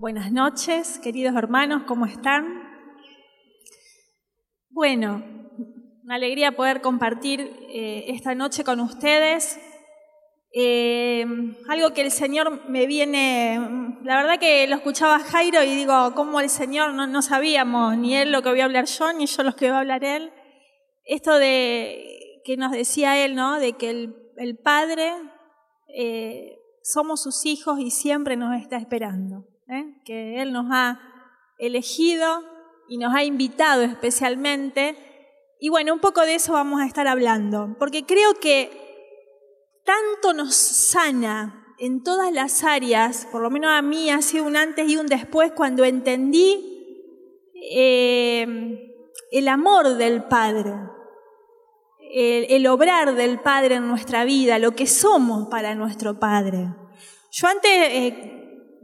Buenas noches, queridos hermanos, ¿cómo están? Bueno, una alegría poder compartir eh, esta noche con ustedes. Eh, algo que el Señor me viene, la verdad que lo escuchaba Jairo y digo, ¿cómo el Señor no, no sabíamos, ni él lo que voy a hablar yo, ni yo lo que voy a hablar él? Esto de que nos decía él, ¿no? De que el, el Padre eh, somos sus hijos y siempre nos está esperando, ¿eh? que Él nos ha elegido y nos ha invitado especialmente. Y bueno, un poco de eso vamos a estar hablando, porque creo que tanto nos sana en todas las áreas, por lo menos a mí ha sido un antes y un después cuando entendí eh, el amor del Padre, el, obrar del Padre en nuestra vida, lo que somos para nuestro Padre. Yo antes, eh,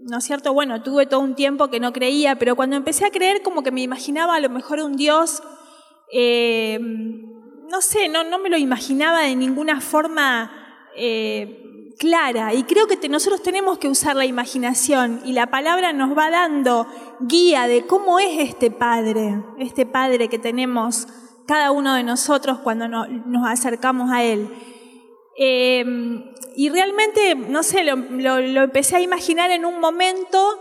¿no es cierto? Bueno, tuve todo un tiempo que no creía, pero cuando empecé a creer como que me imaginaba a lo mejor un Dios, eh, no sé, no, no me lo imaginaba de ninguna forma eh, clara. Y creo que nosotros tenemos que usar la imaginación y la palabra nos va dando guía de cómo es este Padre, este Padre que tenemos cada uno de nosotros cuando nos acercamos a Él. Em, y realmente, no sé, lo, empecé a imaginar en un momento,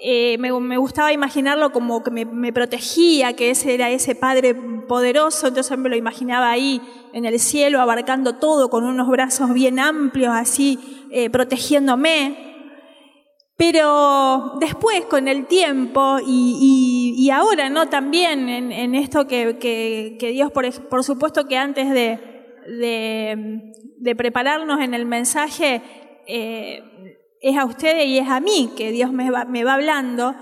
eh, me, gustaba imaginarlo como que me, protegía, que ese era ese Padre poderoso, entonces me lo imaginaba ahí en el cielo, abarcando todo, con unos brazos bien amplios, así, eh, protegiéndome. Pero después, con el tiempo y, ahora, ¿no? También en, esto que, Dios, por, supuesto que antes de, de, prepararnos en el mensaje, eh, es a ustedes y es a mí que Dios me va, hablando.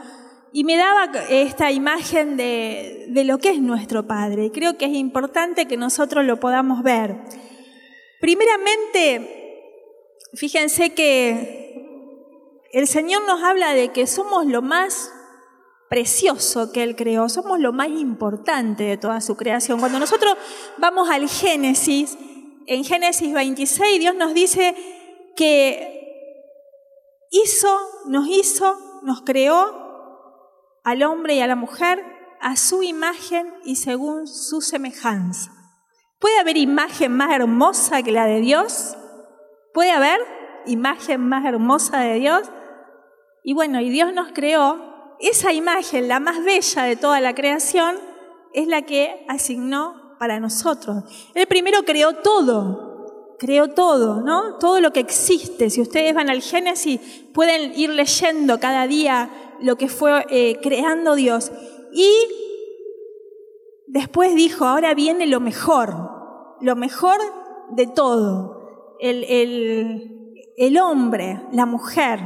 Y me daba esta imagen de, de lo que es nuestro Padre. Creo que es importante que nosotros lo podamos ver. Primeramente, fíjense que el Señor nos habla de que somos lo más precioso que Él creó, somos lo más importante de toda su creación. Cuando nosotros vamos al Génesis, en Génesis 26 Dios nos dice que hizo, nos hizo, nos creó al hombre y a la mujer a su imagen y según su semejanza. ¿Puede haber imagen más hermosa que la de Dios? ¿Puede haber imagen más hermosa de Dios? Y bueno, y Dios nos creó, esa imagen, la más bella de toda la creación, es la que asignó para nosotros. Él primero creó todo, creó todo, ¿no? Todo lo que existe. Si ustedes van al Génesis, pueden ir leyendo cada día lo que fue eh, creando Dios. Y después dijo, ahora viene lo mejor, lo mejor de todo. El, el, el hombre, la mujer,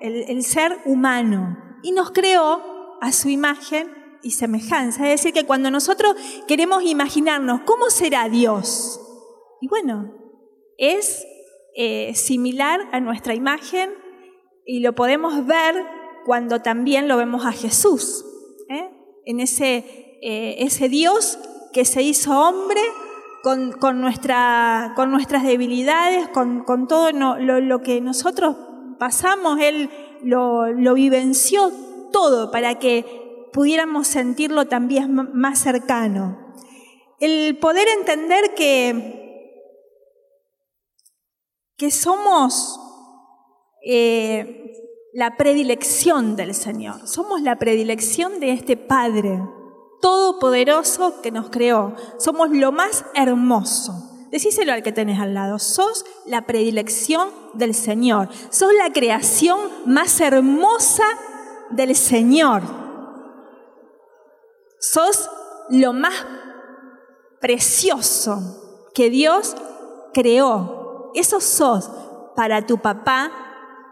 el, ser humano, y nos creó a su imagen y semejanza. Es decir, que cuando nosotros queremos imaginarnos cómo será Dios, y bueno, es eh, similar a nuestra imagen y lo podemos ver cuando también lo vemos a Jesús, ¿eh? en ese, eh, ese Dios que se hizo hombre con, con, nuestra, con nuestras debilidades, con, con todo lo, lo, que nosotros pasamos, Él lo, vivenció todo para que pudiéramos sentirlo también más cercano. El poder entender que, que somos eh, la predilección del Señor, somos la predilección de este Padre todopoderoso que nos creó, somos lo más hermoso. Decíselo al que tenés al lado, sos la predilección del Señor, sos la creación más hermosa del Señor, sos lo más precioso que Dios creó. Eso sos para tu papá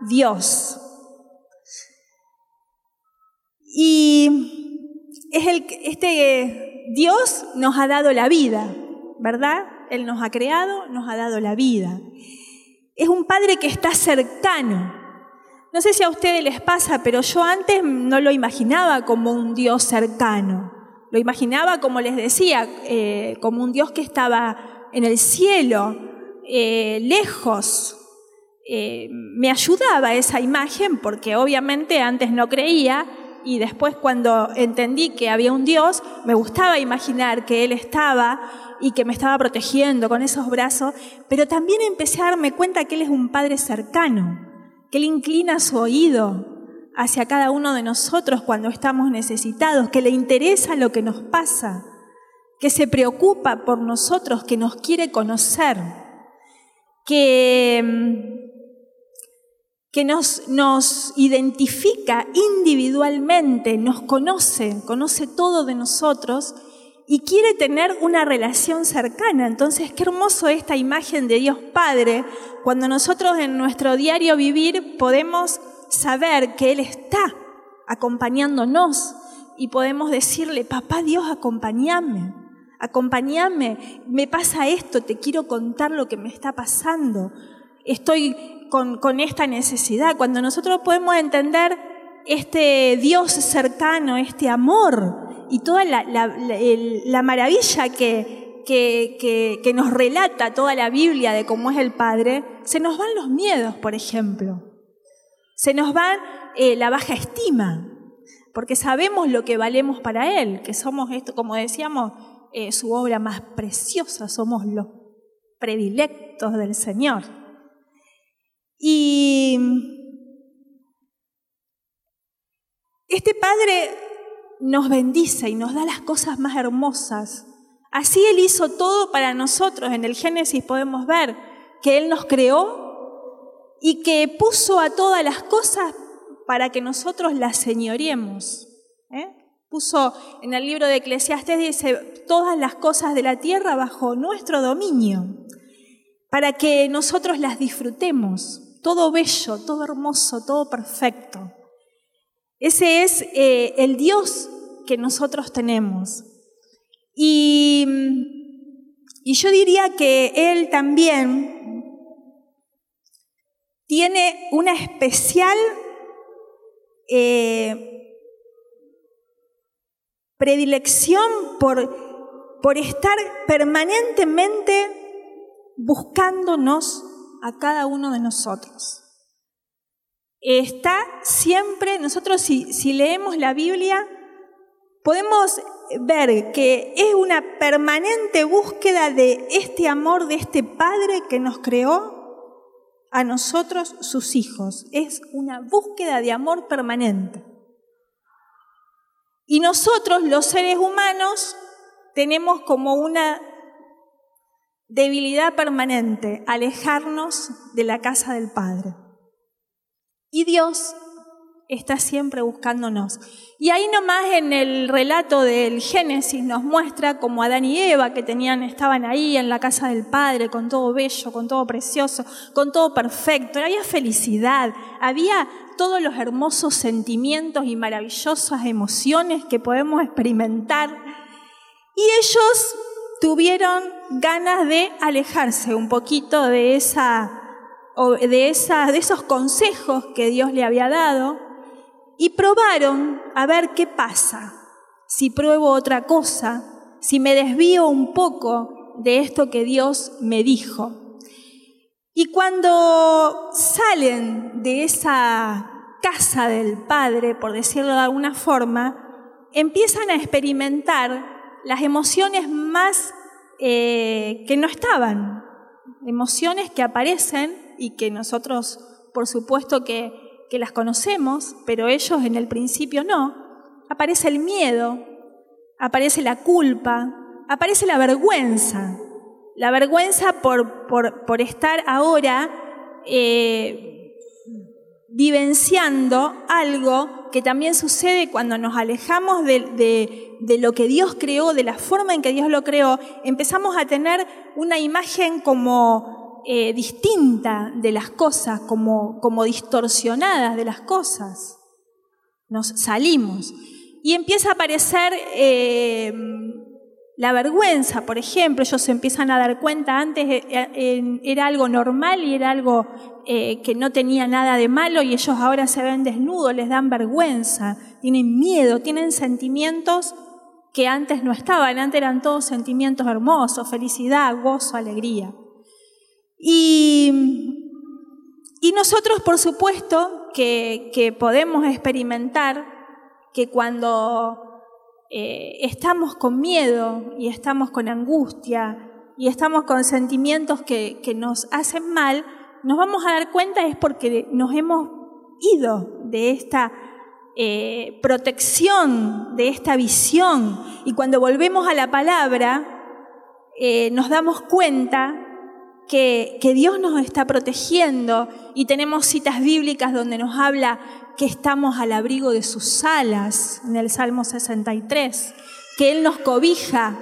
Dios. Y es el, este Dios nos ha dado la vida, ¿verdad? Él nos ha creado, nos ha dado la vida. Es un Padre que está cercano. No sé si a ustedes les pasa, pero yo antes no lo imaginaba como un Dios cercano. Lo imaginaba, como les decía, eh, como un Dios que estaba en el cielo, eh, lejos, eh, me ayudaba esa imagen porque obviamente antes no creía y después cuando entendí que había un Dios, me gustaba imaginar que Él estaba y que me estaba protegiendo con esos brazos, pero también empecé a darme cuenta que Él es un Padre cercano, que Él inclina su oído hacia cada uno de nosotros cuando estamos necesitados, que le interesa lo que nos pasa, que se preocupa por nosotros, que nos quiere conocer, que mm, que nos, nos identifica individualmente, nos conoce, conoce todo de nosotros y quiere tener una relación cercana. Entonces, qué hermoso esta imagen de Dios Padre, cuando nosotros en nuestro diario vivir podemos saber que Él está acompañándonos y podemos decirle, papá Dios, acompáñame, acompáñame, me pasa esto, te quiero contar lo que me está pasando, estoy con, esta necesidad, cuando nosotros podemos entender este Dios cercano, este amor y toda la, maravilla que, que, nos relata toda la Biblia de cómo es el Padre, se nos van los miedos, por ejemplo. Se nos va eh, la baja estima, porque sabemos lo que valemos para Él, que somos esto, como decíamos, eh, su obra más preciosa, somos los predilectos del Señor. Y este Padre nos bendice y nos da las cosas más hermosas. Así Él hizo todo para nosotros. En el Génesis podemos ver que Él nos creó y que puso a todas las cosas para que nosotros las señoremos. ¿eh? Puso en el libro de Eclesiastes, dice, todas las cosas de la tierra bajo nuestro dominio, para que nosotros las disfrutemos todo bello, todo hermoso, todo perfecto. Ese es eh, el Dios que nosotros tenemos. Y, yo diría que Él también tiene una especial eh, predilección por, por estar permanentemente buscándonos a cada uno de nosotros. Está siempre, nosotros si, leemos la Biblia, podemos ver que es una permanente búsqueda de este amor de este Padre que nos creó a nosotros, sus hijos. Es una búsqueda de amor permanente. Y nosotros, los seres humanos, tenemos como una debilidad permanente, alejarnos de la casa del Padre. Y Dios está siempre buscándonos. Y ahí nomás en el relato del Génesis nos muestra como Adán y Eva que tenían, estaban ahí en la casa del Padre, con todo bello, con todo precioso, con todo perfecto. Había felicidad, había todos los hermosos sentimientos y maravillosas emociones que podemos experimentar. Y ellos tuvieron ganas de alejarse un poquito de, esa, de, esos consejos que Dios le había dado y probaron a ver qué pasa, si pruebo otra cosa, si me desvío un poco de esto que Dios me dijo. Y cuando salen de esa casa del Padre, por decirlo de alguna forma, empiezan a experimentar las emociones más eh, que no estaban, emociones que aparecen y que nosotros, por supuesto, que, que las conocemos, pero ellos en el principio no. Aparece el miedo, aparece la culpa, aparece la vergüenza. La vergüenza por, por, por estar ahora eh, vivenciando algo que también sucede cuando nos alejamos de, lo que Dios creó, de la forma en que Dios lo creó, empezamos a tener una imagen como eh, distinta de las cosas, como, como distorsionadas de las cosas. Nos salimos. Y empieza a aparecer eh, la vergüenza, por ejemplo, ellos se empiezan a dar cuenta, antes eh, era algo normal y era algo que no tenía nada de malo y ellos ahora se ven desnudos, les dan vergüenza, tienen miedo, tienen sentimientos que antes no estaban, antes eran todos sentimientos hermosos, felicidad, gozo, alegría. Y, Y nosotros, por supuesto, que, podemos experimentar que cuando eh, estamos con miedo y estamos con angustia y estamos con sentimientos que, nos hacen mal, nos vamos a dar cuenta es porque nos hemos ido de esta eh, protección, de esta visión. Y cuando volvemos a la palabra, eh, nos damos cuenta que, Dios nos está protegiendo y tenemos citas bíblicas donde nos habla que estamos al abrigo de sus alas, en el Salmo 63, que Él nos cobija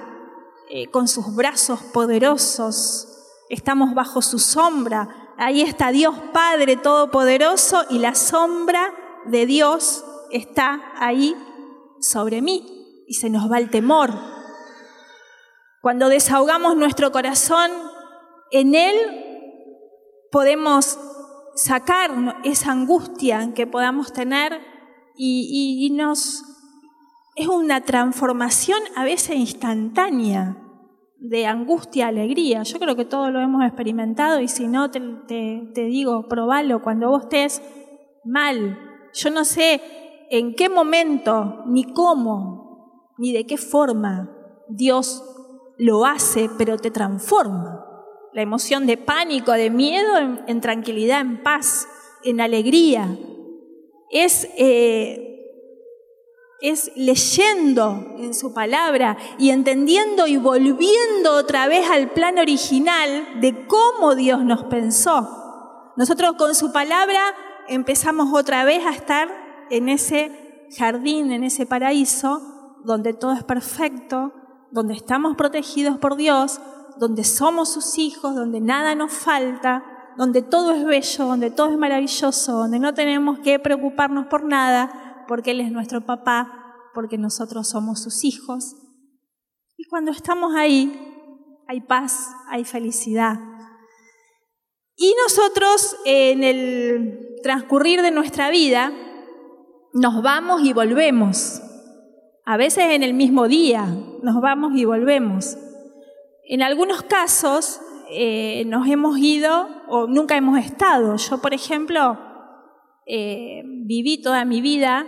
eh, con sus brazos poderosos, estamos bajo su sombra, ahí está Dios Padre Todopoderoso y la sombra de Dios está ahí sobre mí y se nos va el temor. Cuando desahogamos nuestro corazón en Él podemos sacar esa angustia que podamos tener y, nos es una transformación a veces instantánea de angustia alegría. Yo creo que todos lo hemos experimentado y si no, te, te, digo, probalo cuando vos estés mal. Yo no sé en qué momento, ni cómo, ni de qué forma Dios lo hace, pero te transforma la emoción de pánico, de miedo, en, tranquilidad, en paz, en alegría. Es, eh, es leyendo en su palabra y entendiendo y volviendo otra vez al plan original de cómo Dios nos pensó. Nosotros con su palabra empezamos otra vez a estar en ese jardín, en ese paraíso, donde todo es perfecto, donde estamos protegidos por Dios, donde somos sus hijos, donde nada nos falta, donde todo es bello, donde todo es maravilloso, donde no tenemos que preocuparnos por nada, porque Él es nuestro papá, porque nosotros somos sus hijos. Y cuando estamos ahí, hay paz, hay felicidad. Y nosotros en el transcurrir de nuestra vida nos vamos y volvemos. A veces en el mismo día nos vamos y volvemos. En algunos casos eh, nos hemos ido o nunca hemos estado. Yo, por ejemplo, eh, viví toda mi vida.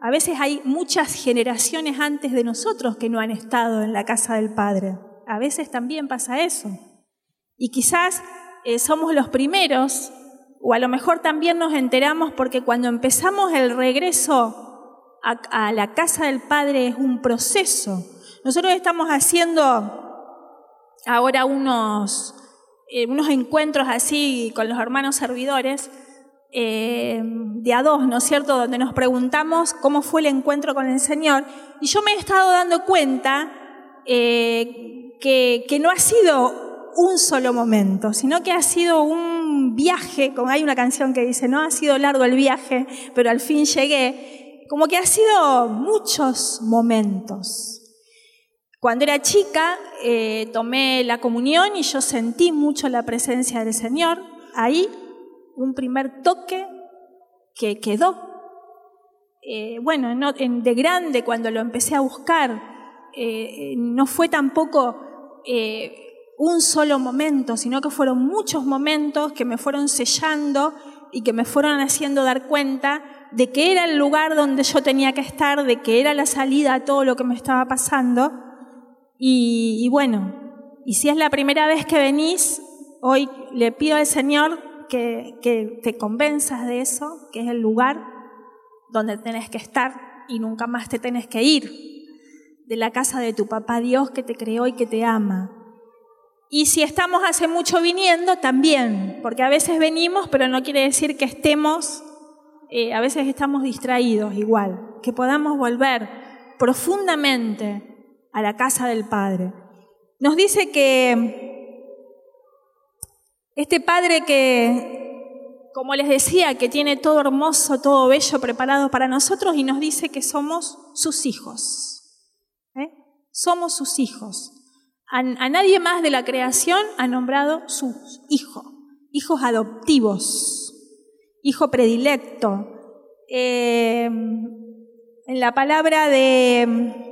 A veces hay muchas generaciones antes de nosotros que no han estado en la casa del Padre. A veces también pasa eso. Y quizás eh, somos los primeros, o a lo mejor también nos enteramos porque cuando empezamos el regreso a, a la casa del Padre es un proceso. Nosotros estamos haciendo ahora unos, eh, unos encuentros así con los hermanos servidores, eh, de a dos, ¿no es cierto?, donde nos preguntamos cómo fue el encuentro con el Señor. Y yo me he estado dando cuenta eh, que, que, no ha sido un solo momento, sino que ha sido un viaje, como hay una canción que dice, no ha sido largo el viaje, pero al fin llegué, como que ha sido muchos momentos. Cuando era chica eh, tomé la comunión y yo sentí mucho la presencia del Señor. Ahí un primer toque que quedó. Eh, bueno, de grande cuando lo empecé a buscar, eh, no fue tampoco un solo momento, sino que fueron muchos momentos que me fueron sellando y que me fueron haciendo dar cuenta de que era el lugar donde yo tenía que estar, de que era la salida a todo lo que me estaba pasando y, bueno, y si es la primera vez que venís, hoy le pido al Señor que, que te convenzas de eso, que es el lugar donde tenés que estar y nunca más te tenés que ir, de la casa de tu papá Dios que te creó y que te ama. Y si estamos hace mucho viniendo, también, porque a veces venimos, pero no quiere decir que estemos, eh, a veces estamos distraídos igual, que podamos volver profundamente a la casa del Padre. Nos dice que este Padre que, como les decía, que tiene todo hermoso, todo bello preparado para nosotros y nos dice que somos sus hijos. ¿eh? Somos sus hijos. A, nadie más de la creación ha nombrado sus hijos, hijos adoptivos, hijo predilecto. Eh, en la palabra de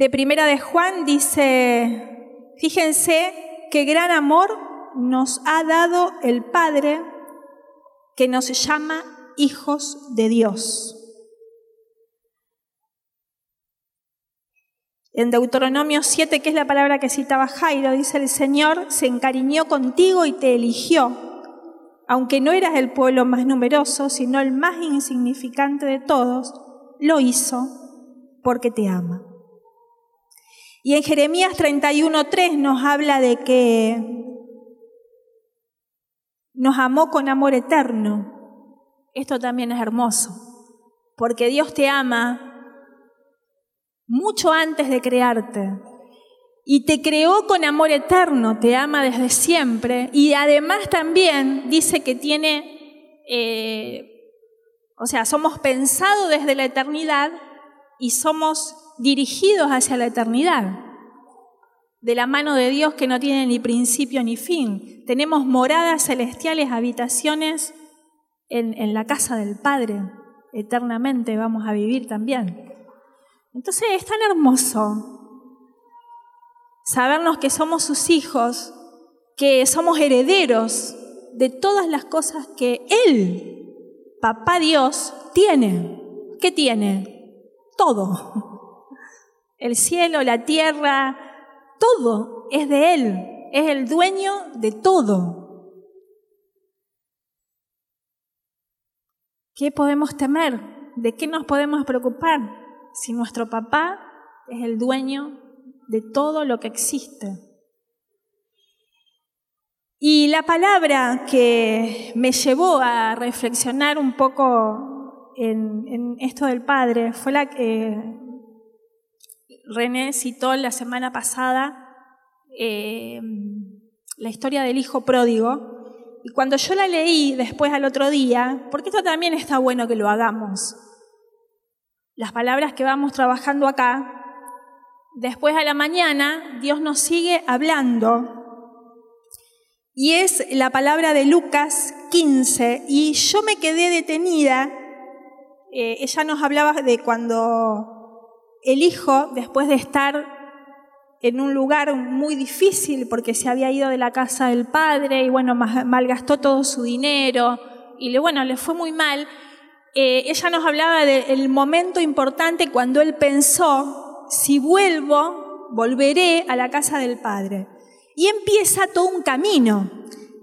de Primera de Juan dice, fíjense qué gran amor nos ha dado el Padre que nos llama hijos de Dios. En Deuteronomio 7, que es la palabra que citaba Jairo, dice el Señor se encariñó contigo y te eligió, aunque no eras el pueblo más numeroso, sino el más insignificante de todos, lo hizo porque te ama. Y en Jeremías 31.3 nos habla de que nos amó con amor eterno. Esto también es hermoso, porque Dios te ama mucho antes de crearte. Y te creó con amor eterno, te ama desde siempre. Y además también dice que tiene, eh, o sea, somos pensados desde la eternidad y somos dirigidos hacia la eternidad, de la mano de Dios que no tiene ni principio ni fin. Tenemos moradas celestiales, habitaciones en, en la casa del Padre. Eternamente vamos a vivir también. Entonces es tan hermoso sabernos que somos sus hijos, que somos herederos de todas las cosas que Él, Papá Dios, tiene. ¿Qué tiene? Todo. El cielo, la tierra, todo es de Él. Es el dueño de todo. ¿Qué podemos temer? ¿De qué nos podemos preocupar? si nuestro papá es el dueño de todo lo que existe. Y la palabra que me llevó a reflexionar un poco en, esto del Padre fue la que René citó la semana pasada, eh, la historia del hijo pródigo. Y cuando yo la leí después al otro día, porque esto también está bueno que lo hagamos, las palabras que vamos trabajando acá, después a la mañana Dios nos sigue hablando. Y es la palabra de Lucas 15. Y yo me quedé detenida. Eh, ella nos hablaba de cuando el hijo, después de estar en un lugar muy difícil porque se había ido de la casa del padre y bueno, malgastó todo su dinero y le, bueno, le fue muy mal. Eh, ella nos hablaba del momento importante cuando él pensó, si vuelvo, volveré a la casa del Padre. Y empieza todo un camino.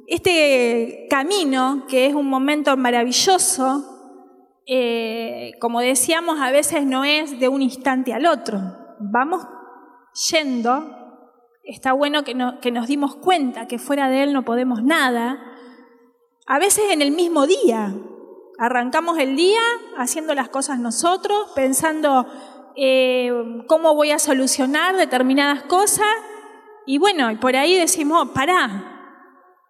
Este camino, que es un momento maravilloso, eh, como decíamos, a veces no es de un instante al otro. Vamos yendo, está bueno que, nos dimos cuenta que fuera de Él no podemos nada, a veces en el mismo día, Arrancamos el día haciendo las cosas nosotros, pensando eh, cómo voy a solucionar determinadas cosas. Y bueno, por ahí decimos, pará,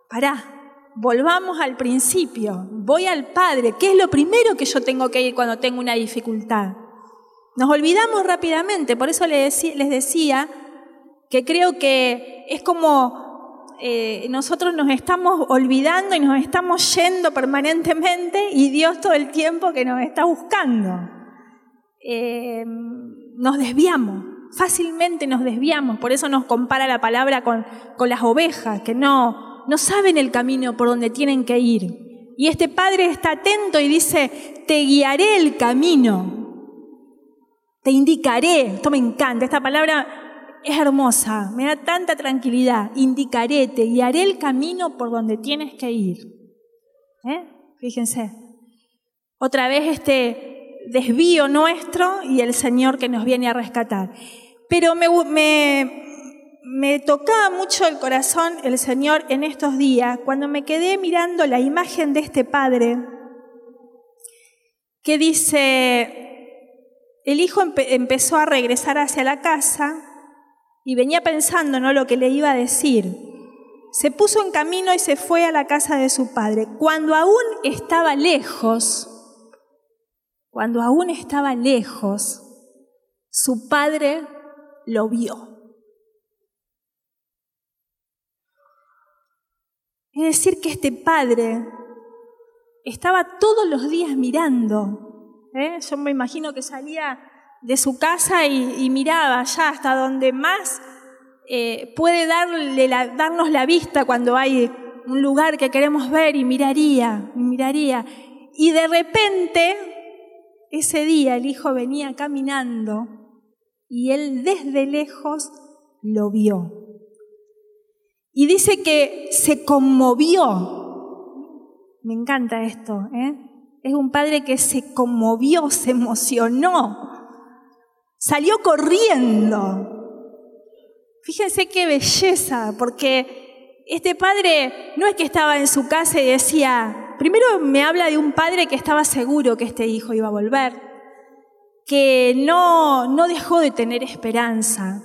pará, volvamos al principio, voy al Padre, ¿qué es lo primero que yo tengo que ir cuando tengo una dificultad? Nos olvidamos rápidamente, por eso les decía que creo que es como eh, nosotros nos estamos olvidando y nos estamos yendo permanentemente y Dios todo el tiempo que nos está buscando. Eh, nos desviamos, fácilmente nos desviamos, por eso nos compara la palabra con, con las ovejas, que no, no saben el camino por donde tienen que ir. Y este padre está atento y dice, te guiaré el camino, te indicaré, esto me encanta, esta palabra es hermosa, me da tanta tranquilidad. Indicaré, te guiaré el camino por donde tienes que ir. ¿Eh? Fíjense. Otra vez este desvío nuestro y el Señor que nos viene a rescatar. Pero me, me, me tocaba mucho el corazón el Señor en estos días cuando me quedé mirando la imagen de este Padre que dice, el hijo empezó a regresar hacia la casa y venía pensando ¿no? lo que le iba a decir. Se puso en camino y se fue a la casa de su padre. Cuando aún estaba lejos, cuando aún estaba lejos, su padre lo vio. Es decir, que este padre estaba todos los días mirando. ¿eh? Yo me imagino que salía de su casa y, miraba allá hasta donde más eh, puede darnos la vista cuando hay un lugar que queremos ver y miraría, y miraría. Y de repente, ese día el hijo venía caminando y él desde lejos lo vio. Y dice que se conmovió. Me encanta esto, ¿eh? Es un padre que se conmovió, se emocionó, salió corriendo. Fíjense qué belleza, porque este padre no es que estaba en su casa y decía, primero me habla de un padre que estaba seguro que este hijo iba a volver, que no, no dejó de tener esperanza,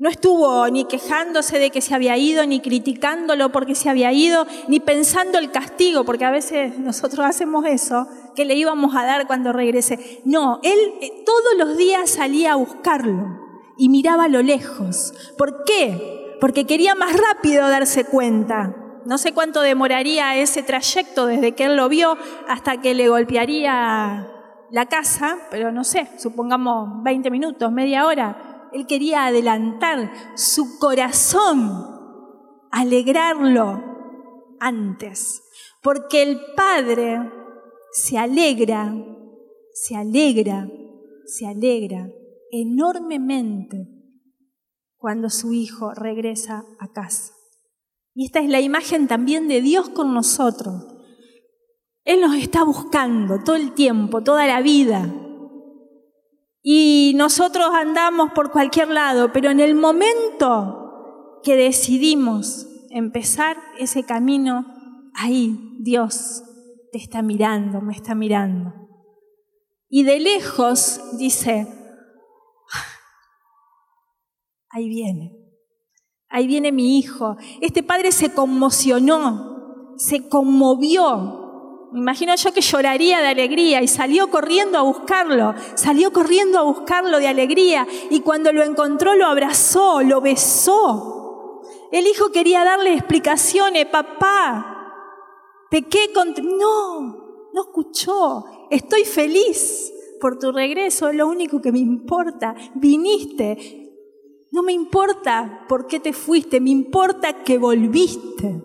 no estuvo ni quejándose de que se había ido, ni criticándolo porque se había ido, ni pensando el castigo, porque a veces nosotros hacemos eso, que le íbamos a dar cuando regrese. No, él eh, todos los días salía a buscarlo y miraba a lo lejos. ¿Por qué? Porque quería más rápido darse cuenta. No sé cuánto demoraría ese trayecto desde que él lo vio hasta que le golpearía la casa, pero no sé, supongamos 20 minutos, media hora él quería adelantar su corazón, alegrarlo antes, porque el Padre se alegra, se alegra, se alegra enormemente cuando su hijo regresa a casa. Y esta es la imagen también de Dios con nosotros. Él nos está buscando todo el tiempo, toda la vida. Y nosotros andamos por cualquier lado, pero en el momento que decidimos empezar ese camino, ahí Dios te está mirando, me está mirando. Y de lejos dice, ahí viene, ahí viene mi hijo. Este padre se conmocionó, se conmovió imagino yo que lloraría de alegría y salió corriendo a buscarlo, salió corriendo a buscarlo de alegría y cuando lo encontró lo abrazó, lo besó. El hijo quería darle explicaciones, papá, pequé con... No, no escuchó, estoy feliz por tu regreso, es lo único que me importa, viniste, no me importa por qué te fuiste, me importa que volviste.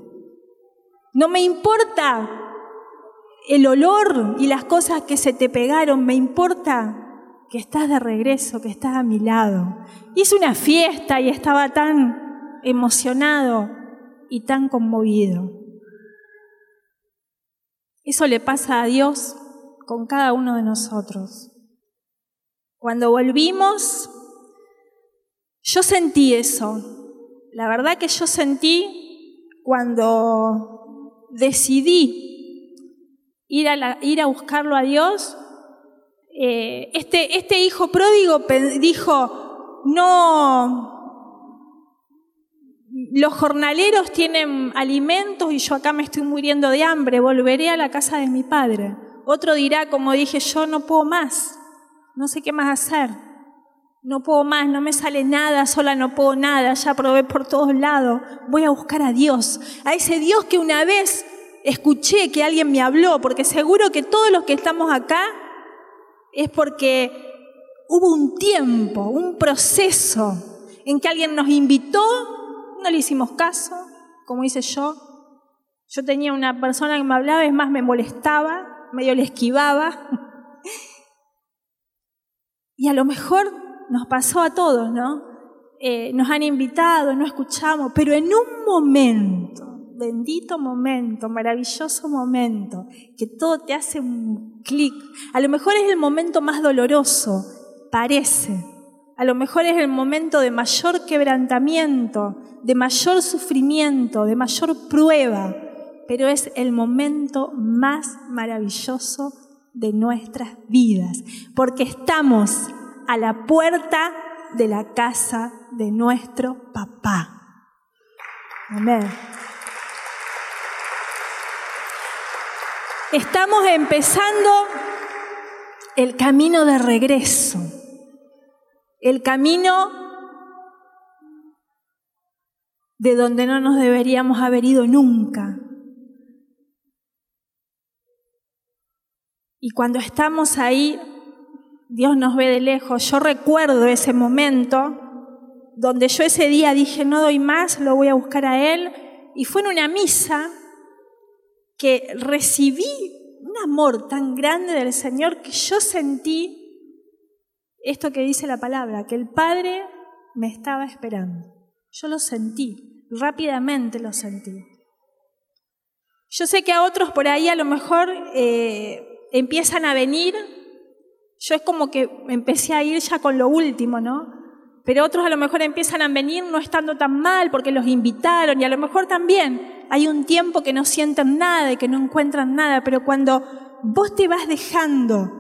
No me importa el olor y las cosas que se te pegaron, me importa que estás de regreso, que estás a mi lado. Hice una fiesta y estaba tan emocionado y tan conmovido. Eso le pasa a Dios con cada uno de nosotros. Cuando volvimos, yo sentí eso. La verdad que yo sentí cuando decidí ir a, ir a buscarlo a Dios, eh, este, este hijo pródigo dijo, no, los jornaleros tienen alimentos y yo acá me estoy muriendo de hambre, volveré a la casa de mi padre. Otro dirá, como dije, yo no puedo más, no sé qué más hacer, no puedo más, no me sale nada, sola no puedo nada, ya probé por todos lados, voy a buscar a Dios, a ese Dios que una vez escuché que alguien me habló, porque seguro que todos los que estamos acá es porque hubo un tiempo, un proceso en que alguien nos invitó, no le hicimos caso, como hice yo. Yo tenía una persona que me hablaba, es más, me molestaba, medio le esquivaba. Y a lo mejor nos pasó a todos, ¿no? Eh, nos han invitado, no escuchamos, pero en un momento bendito momento, maravilloso momento, que todo te hace un clic. A lo mejor es el momento más doloroso, parece. A lo mejor es el momento de mayor quebrantamiento, de mayor sufrimiento, de mayor prueba, pero es el momento más maravilloso de nuestras vidas, porque estamos a la puerta de la casa de nuestro papá. Amén. Estamos empezando el camino de regreso, el camino de donde no nos deberíamos haber ido nunca. Y cuando estamos ahí, Dios nos ve de lejos. Yo recuerdo ese momento donde yo ese día dije, no doy más, lo voy a buscar a Él. Y fue en una misa que recibí un amor tan grande del Señor que yo sentí esto que dice la palabra, que el Padre me estaba esperando. Yo lo sentí, rápidamente lo sentí. Yo sé que a otros por ahí a lo mejor eh, empiezan a venir, yo es como que empecé a ir ya con lo último, ¿no? Pero otros a lo mejor empiezan a venir no estando tan mal porque los invitaron y a lo mejor también hay un tiempo que no sienten nada y que no encuentran nada, pero cuando vos te vas dejando,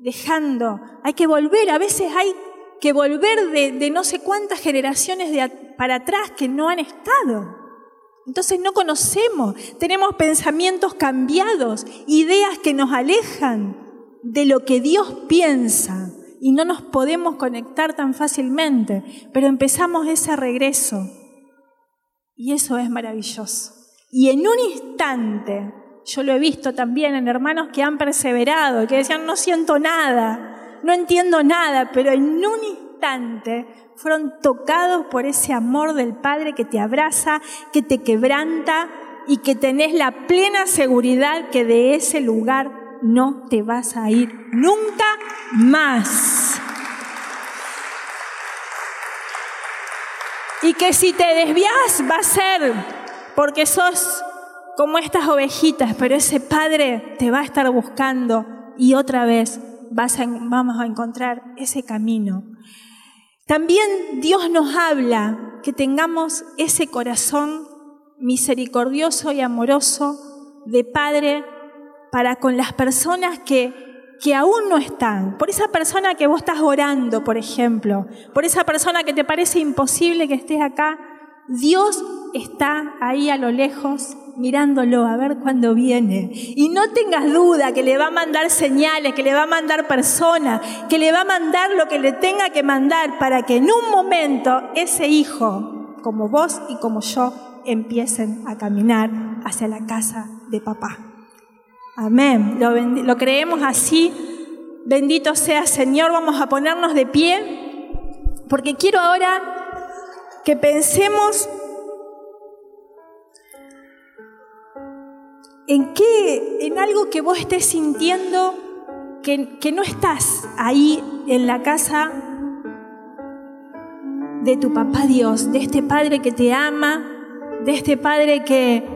dejando, hay que volver, a veces hay que volver de, no sé cuántas generaciones de, para atrás que no han estado. Entonces no conocemos, tenemos pensamientos cambiados, ideas que nos alejan de lo que Dios piensa y no nos podemos conectar tan fácilmente, pero empezamos ese regreso y eso es maravilloso. Y en un instante, yo lo he visto también en hermanos que han perseverado, que decían, no siento nada, no entiendo nada, pero en un instante fueron tocados por ese amor del Padre que te abraza, que te quebranta y que tenés la plena seguridad que de ese lugar no te vas a ir nunca más. Y que si te desvías va a ser porque sos como estas ovejitas, pero ese Padre te va a estar buscando y otra vez vas vamos a encontrar ese camino. También Dios nos habla que tengamos ese corazón misericordioso y amoroso de Padre para con las personas que, que aún no están. Por esa persona que vos estás orando, por ejemplo, por esa persona que te parece imposible que estés acá, Dios está ahí a lo lejos mirándolo a ver cuándo viene. Y no tengas duda que le va a mandar señales, que le va a mandar personas, que le va a mandar lo que le tenga que mandar para que en un momento ese hijo, como vos y como yo, empiecen a caminar hacia la casa de papá. Amén. Lo, creemos así. Bendito sea Señor. Vamos a ponernos de pie porque quiero ahora que pensemos en qué, en algo que vos estés sintiendo que, que no estás ahí en la casa de tu papá Dios, de este Padre que te ama, de este Padre que,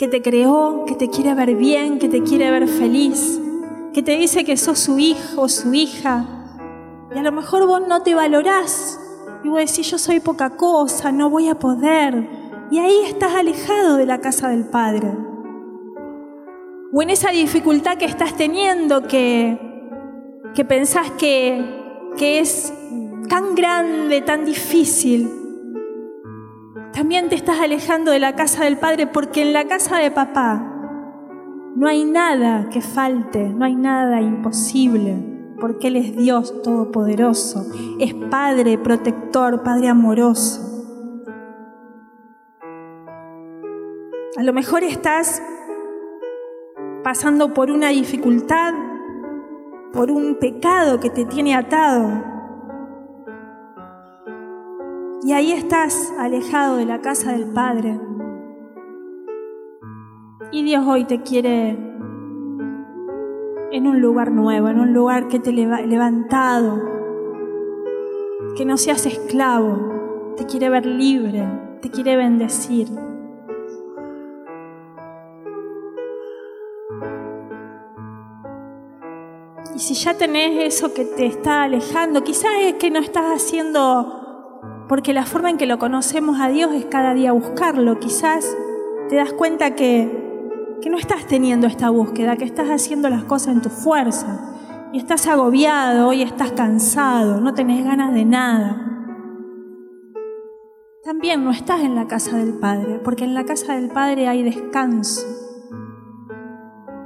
que te creó, que te quiere ver bien, que te quiere ver feliz, que te dice que sos su hijo, su hija. Y a lo mejor vos no te valorás. Y vos decís, yo soy poca cosa, no voy a poder y ahí estás alejado de la casa del Padre. O en esa dificultad que estás teniendo que, que pensás que, que es tan grande, tan difícil, también te estás alejando de la casa del Padre porque en la casa de papá no hay nada que falte, no hay nada imposible, porque Él es Dios Todopoderoso, es Padre protector, Padre amoroso. A lo mejor estás pasando por una dificultad, por un pecado que te tiene atado. Y ahí estás alejado de la casa del Padre. Y Dios hoy te quiere en un lugar nuevo, en un lugar que te ha levantado, que no seas esclavo, te quiere ver libre, te quiere bendecir. Y si ya tenés eso que te está alejando, quizás es que no estás haciendo, porque la forma en que lo conocemos a Dios es cada día buscarlo. Quizás te das cuenta que, que no estás teniendo esta búsqueda, que estás haciendo las cosas en tu fuerza. Y estás agobiado, y estás cansado, no tenés ganas de nada. También no estás en la casa del Padre, porque en la casa del Padre hay descanso.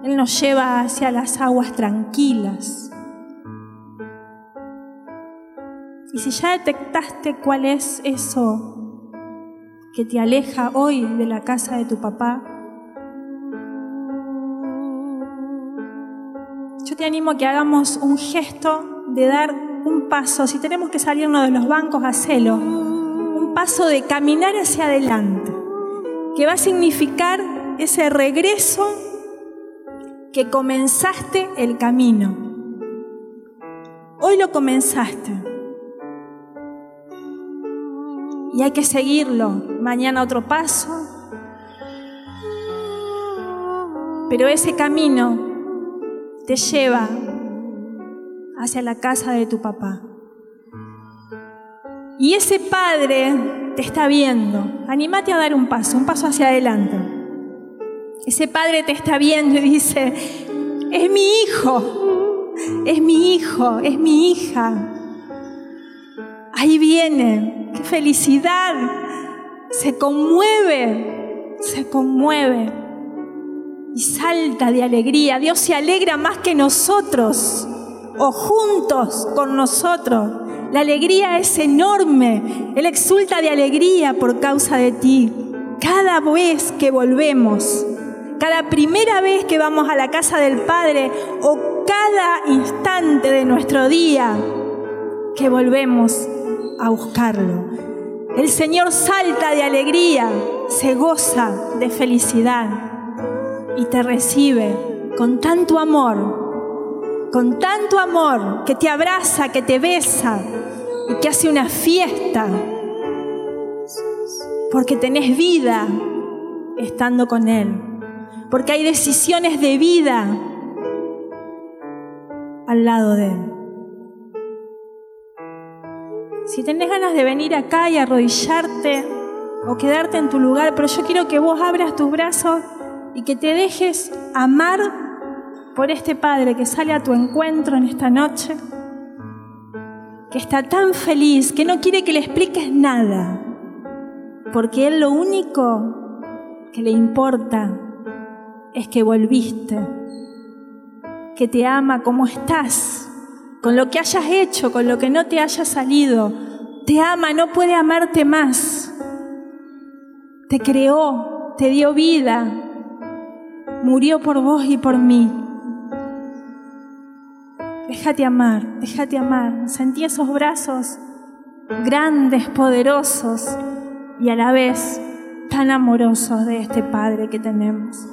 Él nos lleva hacia las aguas tranquilas. Y si ya detectaste cuál es eso que te aleja hoy de la casa de tu papá, yo te animo a que hagamos un gesto de dar un paso, si tenemos que salirnos de los bancos, hacelo. Un paso de caminar hacia adelante, que va a significar ese regreso que comenzaste el camino. Hoy lo comenzaste. Y hay que seguirlo. Mañana otro paso. Pero ese camino te lleva hacia la casa de tu papá. Y ese padre te está viendo. Anímate a dar un paso, un paso hacia adelante. Ese padre te está viendo y dice, es mi hijo, es mi hijo, es mi hija. Ahí viene, qué felicidad. Se conmueve, se conmueve y salta de alegría. Dios se alegra más que nosotros o juntos con nosotros. La alegría es enorme. Él exulta de alegría por causa de ti. Cada vez que volvemos, cada primera vez que vamos a la casa del Padre o cada instante de nuestro día que volvemos a buscarlo. El Señor salta de alegría, se goza de felicidad y te recibe con tanto amor con tanto amor, que te abraza, que te besa y que hace una fiesta, porque tenés vida estando con Él, porque hay decisiones de vida al lado de Él. Si tenés ganas de venir acá y arrodillarte o quedarte en tu lugar, pero yo quiero que vos abras tus brazos y que te dejes amar por este Padre que sale a tu encuentro en esta noche, que está tan feliz, que no quiere que le expliques nada, porque Él lo único que le importa es que volviste, que te ama como estás, con lo que hayas hecho, con lo que no te haya salido. Te ama, no puede amarte más. Te creó, te dio vida, murió por vos y por mí. Déjate amar, déjate amar. Sentí esos brazos grandes, poderosos y a la vez tan amorosos de este Padre que tenemos.